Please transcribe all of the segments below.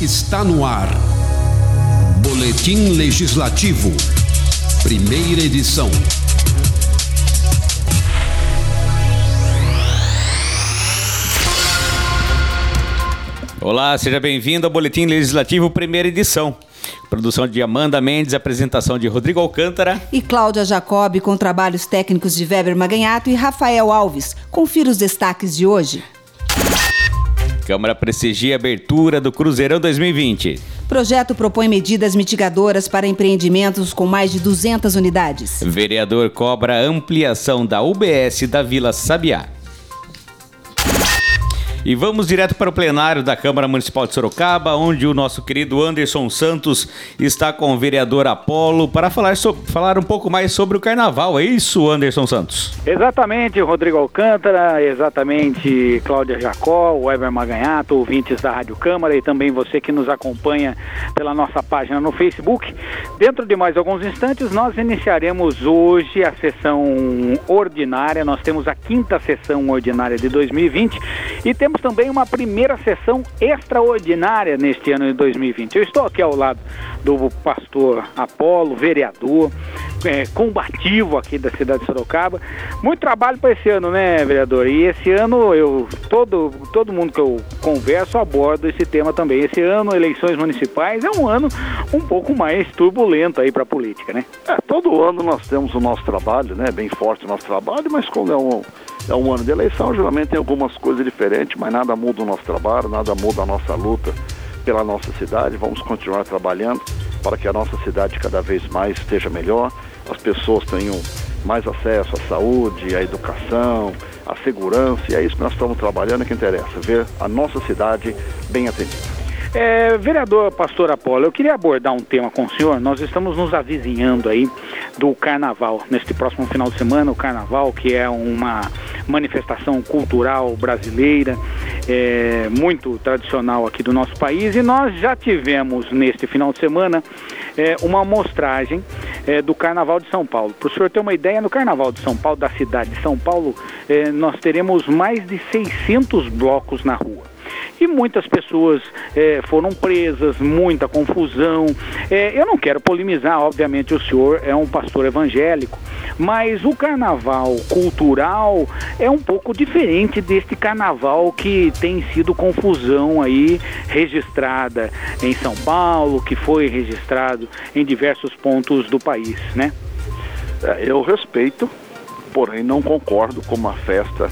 está no ar. Boletim Legislativo. Primeira edição. Olá, seja bem-vindo ao Boletim Legislativo Primeira Edição. Produção de Amanda Mendes, apresentação de Rodrigo Alcântara e Cláudia Jacob, com trabalhos técnicos de Weber Maganhato e Rafael Alves. Confira os destaques de hoje. Câmara prestigia a abertura do Cruzeirão 2020. Projeto propõe medidas mitigadoras para empreendimentos com mais de 200 unidades. Vereador cobra ampliação da UBS da Vila Sabiá. E vamos direto para o plenário da Câmara Municipal de Sorocaba, onde o nosso querido Anderson Santos está com o vereador Apolo para falar, so, falar um pouco mais sobre o carnaval. É isso, Anderson Santos? Exatamente, Rodrigo Alcântara, exatamente Cláudia Jacó, Weber Maganhato, ouvintes da Rádio Câmara e também você que nos acompanha pela nossa página no Facebook. Dentro de mais alguns instantes, nós iniciaremos hoje a sessão ordinária. Nós temos a quinta sessão ordinária de 2020 e temos também uma primeira sessão extraordinária neste ano de 2020. Eu estou aqui ao lado do pastor Apolo, vereador, é, combativo aqui da cidade de Sorocaba. Muito trabalho para esse ano, né, vereador? E esse ano eu todo todo mundo que eu converso abordo esse tema também. Esse ano eleições municipais é um ano um pouco mais turbulento aí para a política, né? É, todo ano nós temos o nosso trabalho, né? Bem forte o nosso trabalho, mas quando é um é um ano de eleição, geralmente tem algumas coisas diferentes, mas nada muda o nosso trabalho, nada muda a nossa luta pela nossa cidade. Vamos continuar trabalhando para que a nossa cidade cada vez mais esteja melhor, as pessoas tenham mais acesso à saúde, à educação, à segurança, e é isso que nós estamos trabalhando que interessa, ver a nossa cidade bem atendida. É, vereador Pastor Apolo, eu queria abordar um tema com o senhor. Nós estamos nos avizinhando aí do carnaval, neste próximo final de semana, o carnaval, que é uma manifestação cultural brasileira, é, muito tradicional aqui do nosso país, e nós já tivemos neste final de semana é, uma amostragem é, do Carnaval de São Paulo. Para o senhor ter uma ideia, no Carnaval de São Paulo, da cidade de São Paulo, é, nós teremos mais de 600 blocos na rua e muitas pessoas é, foram presas, muita confusão. É, eu não quero polemizar, obviamente o senhor é um pastor evangélico, mas o carnaval cultural é um pouco diferente deste carnaval que tem sido confusão aí registrada em São Paulo, que foi registrado em diversos pontos do país, né? É, eu respeito, porém não concordo com uma festa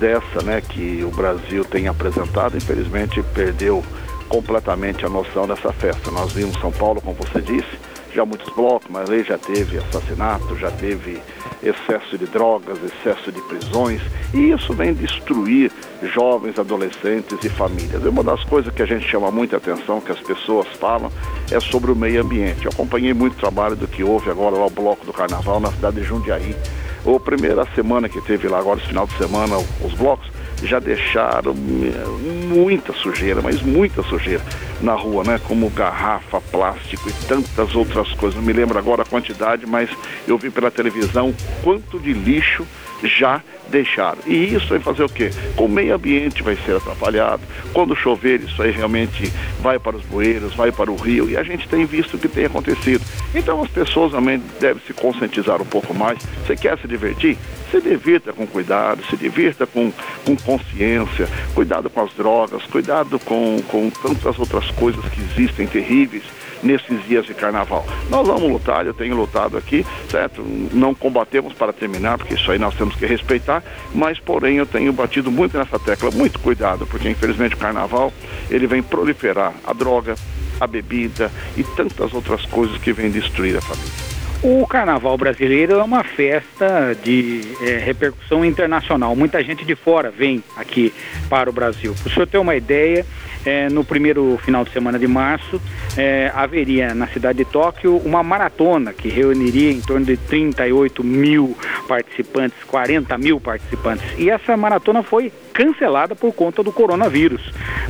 dessa né, que o Brasil tem apresentado, infelizmente perdeu completamente a noção dessa festa. Nós vimos São Paulo, como você disse, já muitos blocos, mas aí já teve assassinato, já teve excesso de drogas, excesso de prisões, e isso vem destruir jovens, adolescentes e famílias. Uma das coisas que a gente chama muita atenção, que as pessoas falam, é sobre o meio ambiente. Eu acompanhei muito trabalho do que houve agora lá o Bloco do Carnaval na cidade de Jundiaí, ou primeira semana que teve lá agora, esse final de semana, os blocos, já deixaram muita sujeira, mas muita sujeira na rua, né? Como garrafa, plástico e tantas outras coisas. Não me lembro agora a quantidade, mas eu vi pela televisão quanto de lixo já deixaram. E isso vai fazer o quê? Com o meio ambiente vai ser atrapalhado. Quando chover, isso aí realmente vai para os bueiros, vai para o rio, e a gente tem visto o que tem acontecido. Então as pessoas também devem se conscientizar um pouco mais. Você quer se divertir? Se divirta com cuidado, se divirta com, com consciência, cuidado com as drogas, cuidado com, com tantas outras coisas que existem terríveis nesses dias de carnaval. Nós vamos lutar, eu tenho lutado aqui, certo? Não combatemos para terminar, porque isso aí nós temos que respeitar, mas porém eu tenho batido muito nessa tecla, muito cuidado, porque infelizmente o carnaval ele vem proliferar a droga, a bebida e tantas outras coisas que vêm destruir a família. O Carnaval brasileiro é uma festa de é, repercussão internacional. Muita gente de fora vem aqui para o Brasil. Para o senhor ter uma ideia, é, no primeiro final de semana de março, é, haveria na cidade de Tóquio uma maratona que reuniria em torno de 38 mil participantes, 40 mil participantes. E essa maratona foi cancelada por conta do coronavírus,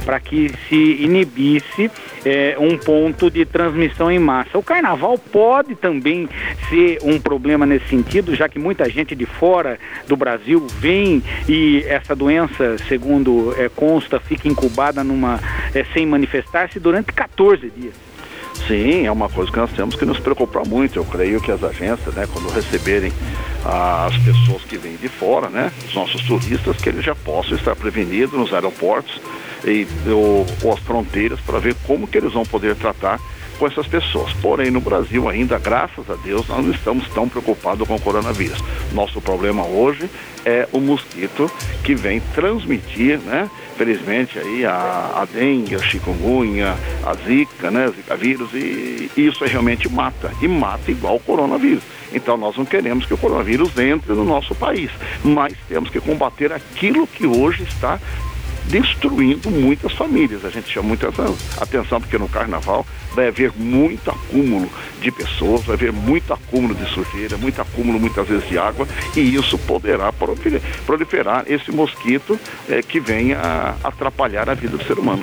para que se inibisse é, um ponto de transmissão em massa. O carnaval pode também ser um problema nesse sentido, já que muita gente de fora do Brasil vem e essa doença, segundo é, consta, fica incubada numa é, sem manifestar-se durante 14 dias. Sim, é uma coisa que nós temos que nos preocupar muito. Eu creio que as agências, né, quando receberem as pessoas que vêm de fora, né, os nossos turistas, que eles já possam estar prevenidos nos aeroportos e, ou, ou as fronteiras para ver como que eles vão poder tratar com essas pessoas. Porém, no Brasil ainda, graças a Deus, nós não estamos tão preocupados com o coronavírus. Nosso problema hoje é o mosquito que vem transmitir, né? Felizmente aí a, a dengue, a chikungunya, a zika, né? Zika vírus e, e isso realmente mata. E mata igual o coronavírus. Então nós não queremos que o coronavírus entre no nosso país, mas temos que combater aquilo que hoje está destruindo muitas famílias. A gente chama muita atenção porque no carnaval vai haver muito acúmulo de pessoas, vai haver muito acúmulo de sujeira, muito acúmulo muitas vezes de água e isso poderá proliferar esse mosquito é, que venha atrapalhar a vida do ser humano.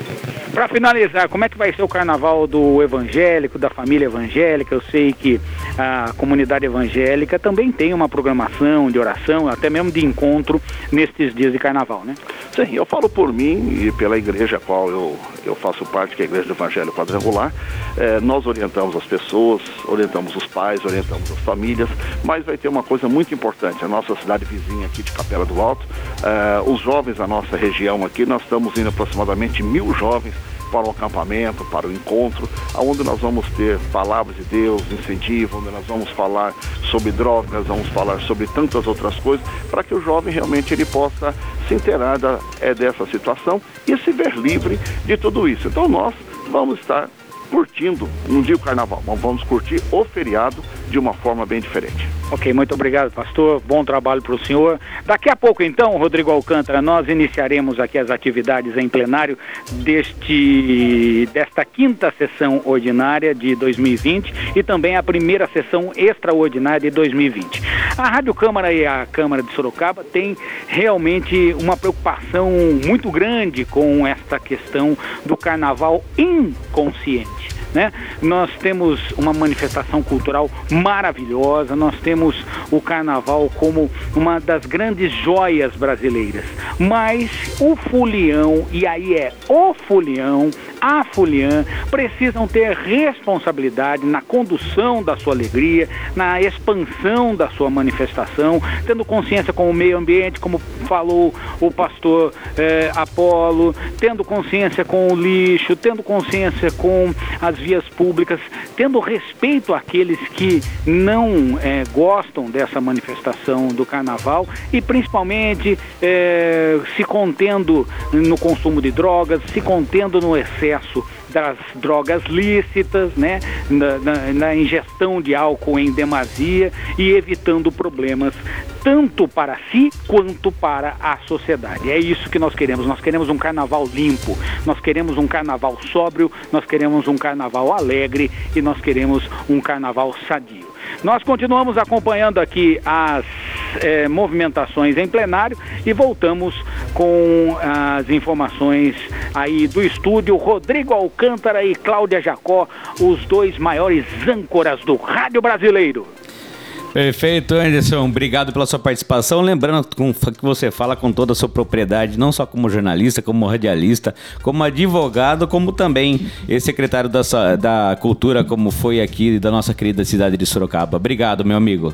Para finalizar, como é que vai ser o carnaval do evangélico, da família evangélica? Eu sei que a comunidade evangélica também tem uma programação de oração, até mesmo de encontro nestes dias de carnaval, né? Sim, eu falo por mim e pela igreja a qual eu, eu faço parte, que é a Igreja do Evangelho Quadrangular. É, nós orientamos as pessoas, orientamos os pais, orientamos as famílias, mas vai ter uma coisa muito importante. A nossa cidade vizinha aqui de Capela do Alto, é, os jovens da nossa região aqui, nós estamos indo aproximadamente mil jovens para o acampamento, para o encontro, onde nós vamos ter palavras de Deus, incentivo, onde nós vamos falar sobre drogas, vamos falar sobre tantas outras coisas, para que o jovem realmente ele possa se inteirar da, é, dessa situação e se ver livre de tudo isso. Então nós vamos estar curtindo, não digo carnaval, mas vamos curtir o feriado de uma forma bem diferente. Ok, muito obrigado, pastor. Bom trabalho para o senhor. Daqui a pouco, então, Rodrigo Alcântara, nós iniciaremos aqui as atividades em plenário deste, desta quinta sessão ordinária de 2020 e também a primeira sessão extraordinária de 2020. A Rádio Câmara e a Câmara de Sorocaba têm realmente uma preocupação muito grande com esta questão do carnaval inconsciente. Né? Nós temos uma manifestação cultural maravilhosa, nós temos o carnaval como uma das grandes joias brasileiras. Mas o fulião, e aí é o fulião, a Fulian precisam ter responsabilidade na condução da sua alegria, na expansão da sua manifestação, tendo consciência com o meio ambiente, como falou o pastor eh, Apolo, tendo consciência com o lixo, tendo consciência com as vias públicas, tendo respeito àqueles que não eh, gostam dessa manifestação do carnaval e principalmente eh, se contendo no consumo de drogas, se contendo no excesso excesso das drogas lícitas, né, na, na, na, ingestão de álcool em demasia e evitando problemas tanto para si quanto para a sociedade. É isso que nós queremos. Nós queremos um carnaval limpo, nós queremos um carnaval sóbrio, nós queremos um carnaval alegre e nós queremos um carnaval sadio. Nós continuamos acompanhando aqui as é, movimentações em plenário e voltamos com as informações aí do estúdio. Rodrigo Alcântara e Cláudia Jacó, os dois maiores âncoras do rádio brasileiro. Perfeito, Anderson. Obrigado pela sua participação. Lembrando que você fala com toda a sua propriedade, não só como jornalista, como radialista, como advogado, como também secretário da, da Cultura, como foi aqui da nossa querida cidade de Sorocaba. Obrigado, meu amigo.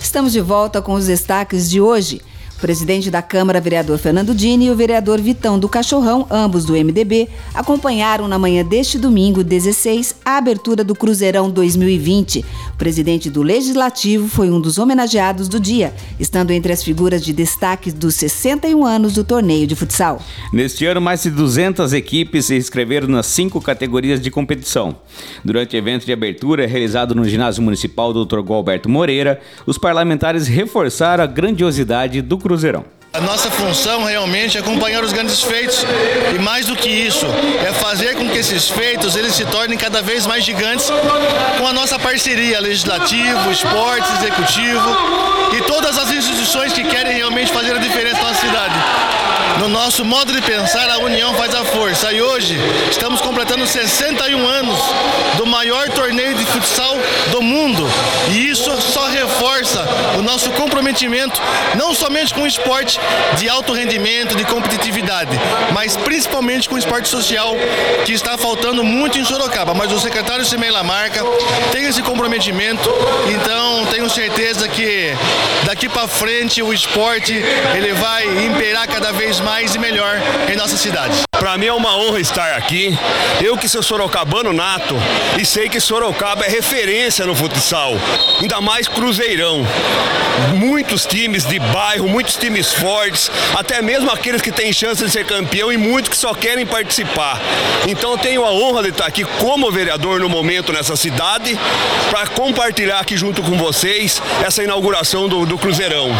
Estamos de volta com os destaques de hoje presidente da Câmara, vereador Fernando Dini, e o vereador Vitão do Cachorrão, ambos do MDB, acompanharam na manhã deste domingo, 16, a abertura do Cruzeirão 2020. O presidente do Legislativo foi um dos homenageados do dia, estando entre as figuras de destaque dos 61 anos do torneio de futsal. Neste ano, mais de 200 equipes se inscreveram nas cinco categorias de competição. Durante o evento de abertura, realizado no ginásio municipal Dr. Gualberto Moreira, os parlamentares reforçaram a grandiosidade do Cruzeirão Cruzeirão. A nossa função realmente é acompanhar os grandes feitos e mais do que isso, é fazer com que esses feitos eles se tornem cada vez mais gigantes com a nossa parceria legislativo, esporte, executivo e todas as instituições que querem realmente fazer a diferença na nossa cidade. No nosso modo de pensar, a união faz a força. E hoje estamos completando 61 anos do maior torneio de futsal do mundo. E isso só reforça o nosso comprometimento, não somente com o esporte de alto rendimento, de competitividade, mas principalmente com o esporte social, que está faltando muito em Sorocaba. Mas o secretário Simei Marca tem esse comprometimento, então tenho certeza que daqui para frente o esporte ele vai imperar cada vez mais e melhor em nossa cidade. Para mim é uma honra estar aqui. Eu que sou sorocabano nato e sei que Sorocaba é referência no futsal, ainda mais Cruzeirão. Muitos times de bairro, muitos times fortes, até mesmo aqueles que têm chance de ser campeão e muitos que só querem participar. Então eu tenho a honra de estar aqui como vereador no momento nessa cidade para compartilhar aqui junto com vocês essa inauguração do, do Cruzeirão.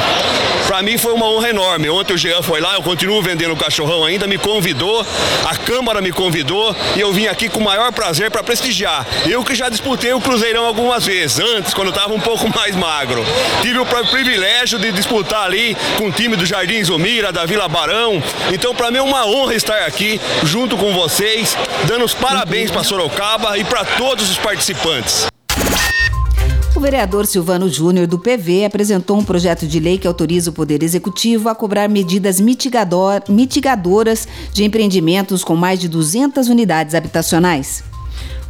Para mim foi uma honra enorme. Ontem o Jean foi lá, eu continuo vendendo o cachorrão ainda, me convidou a Câmara me convidou e eu vim aqui com o maior prazer para prestigiar. Eu que já disputei o Cruzeirão algumas vezes, antes, quando estava um pouco mais magro. Tive o privilégio de disputar ali com o time do Jardim Zumira, da Vila Barão. Então, para mim é uma honra estar aqui junto com vocês, dando os parabéns para Sorocaba e para todos os participantes. O vereador Silvano Júnior, do PV, apresentou um projeto de lei que autoriza o Poder Executivo a cobrar medidas mitigador, mitigadoras de empreendimentos com mais de 200 unidades habitacionais.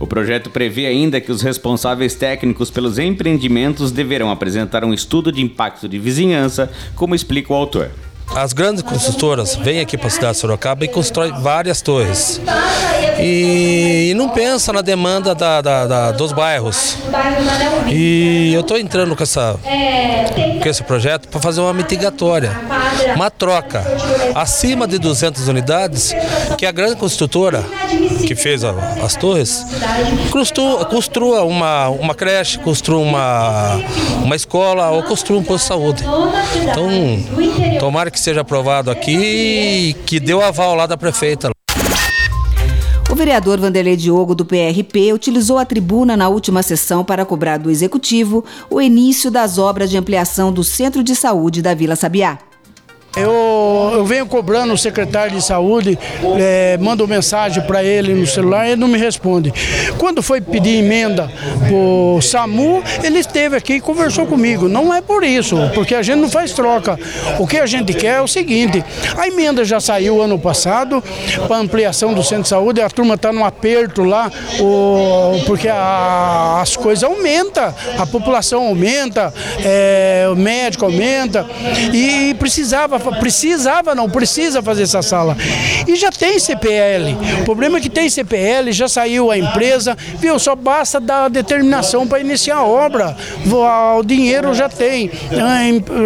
O projeto prevê ainda que os responsáveis técnicos pelos empreendimentos deverão apresentar um estudo de impacto de vizinhança, como explica o autor. As grandes construtoras vêm aqui para a cidade de Sorocaba e constroem várias torres. E, e não pensa na demanda da, da, da, dos bairros. E eu estou entrando com, essa, com esse projeto para fazer uma mitigatória, uma troca. Acima de 200 unidades, que a grande construtora que fez a, as torres construa, construa uma, uma creche, construa uma, uma escola ou construa um posto de saúde. Então, tomara que seja aprovado aqui, que deu aval lá da prefeita. Vereador Vanderlei Diogo, do PRP, utilizou a tribuna na última sessão para cobrar do Executivo o início das obras de ampliação do Centro de Saúde da Vila Sabiá. Eu, eu venho cobrando o secretário de saúde, é, mando mensagem para ele no celular, ele não me responde. Quando foi pedir emenda o SAMU, ele esteve aqui e conversou comigo. Não é por isso, porque a gente não faz troca. O que a gente quer é o seguinte: a emenda já saiu ano passado para ampliação do centro de saúde, a turma está num aperto lá, o, porque a, as coisas aumentam, a população aumenta, é, o médico aumenta, e precisava precisava, não precisa fazer essa sala. E já tem CPL. O problema é que tem CPL, já saiu a empresa, viu? Só basta dar determinação para iniciar a obra. O dinheiro já tem.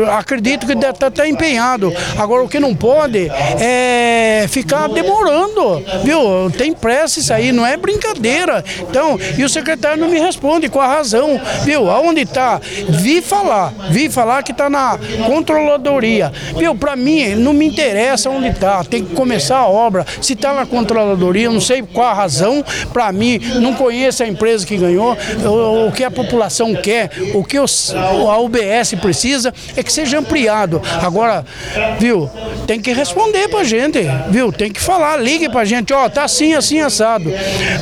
Ah, acredito que está tá empenhado. Agora o que não pode é ficar demorando, viu? Tem pressa isso aí, não é brincadeira. Então, e o secretário não me responde com a razão, viu? Aonde está? Vi falar, vi falar que está na controladoria, viu? Para mim, não me interessa onde está, tem que começar a obra. Se está na controladoria, não sei qual a razão, para mim, não conheço a empresa que ganhou, o, que a população quer, o que os, a UBS precisa é que seja ampliado. Agora, viu, tem que responder para a gente, viu, tem que falar, ligue para a gente, ó, tá assim, assim, assado.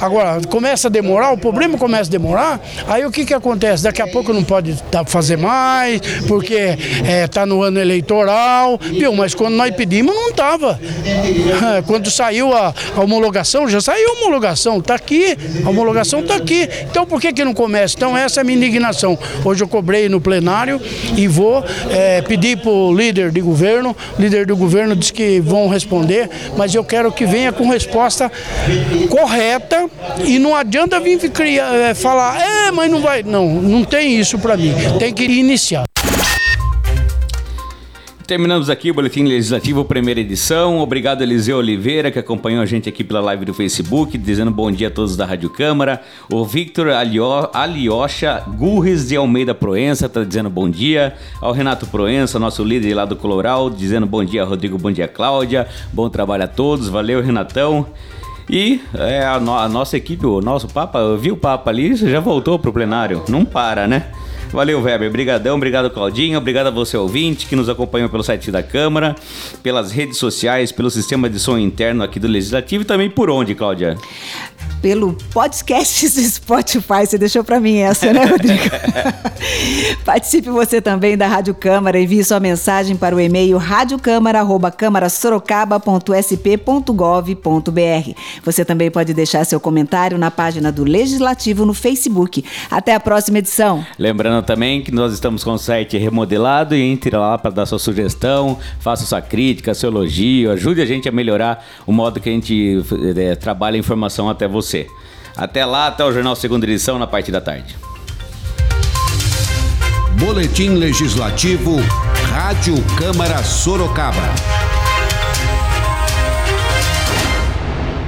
Agora, começa a demorar, o problema começa a demorar, aí o que que acontece? Daqui a pouco não pode fazer mais, porque está é, tá no ano eleitoral, Viu, mas quando nós pedimos não estava. Quando saiu a, homologação, já saiu a homologação, está aqui, a homologação está aqui. Então por que, que não começa? Então essa é a minha indignação. Hoje eu cobrei no plenário e vou é, pedir para o líder de governo, o líder do governo disse que vão responder, mas eu quero que venha com resposta correta e não adianta vir criar, é, falar, é, mas não vai. Não, não tem isso para mim. Tem que iniciar. Terminamos aqui o Boletim Legislativo, primeira edição. Obrigado, Eliseu Oliveira, que acompanhou a gente aqui pela live do Facebook, dizendo bom dia a todos da Rádio Câmara. O Victor Alio, Aliocha Gurres de Almeida Proença está dizendo bom dia. Ao Renato Proença, nosso líder lá do Coloral, dizendo bom dia, Rodrigo, bom dia, Cláudia. Bom trabalho a todos, valeu, Renatão. E é, a, no, a nossa equipe, o nosso Papa, eu vi o Papa ali, já voltou pro plenário. Não para, né? Valeu, Weber. Obrigadão, obrigado, Claudinho. Obrigado a você, ouvinte, que nos acompanhou pelo site da Câmara, pelas redes sociais, pelo sistema de som interno aqui do Legislativo e também por onde, Cláudia? Pelo podcast do Spotify. Você deixou para mim essa, né, Rodrigo? Participe você também da Rádio Câmara. Envie sua mensagem para o e-mail radiocâmara.câmara.sorocaba.sp.gov.br. Você também pode deixar seu comentário na página do Legislativo no Facebook. Até a próxima edição. Lembrando também que nós estamos com o site remodelado e entre lá para dar sua sugestão, faça sua crítica, seu elogio, ajude a gente a melhorar o modo que a gente é, trabalha a informação até você você. Até lá, até o Jornal Segunda Edição na parte da tarde. Boletim Legislativo, Rádio Câmara Sorocaba.